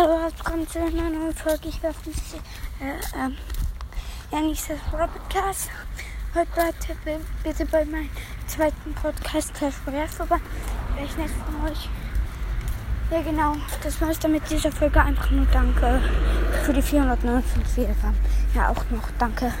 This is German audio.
Hallo, willkommen zu einer neuen Folge. Ich war äh, ähm, ja, nicht das Podcast. Heute bitte, bitte bei meinem zweiten Podcast Clash Royale vorbei. Wäre ich nett von euch. Ja, genau. Das war's dann mit dieser Folge. Einfach nur danke für die 459 Wiedergaben. Ja, auch noch danke.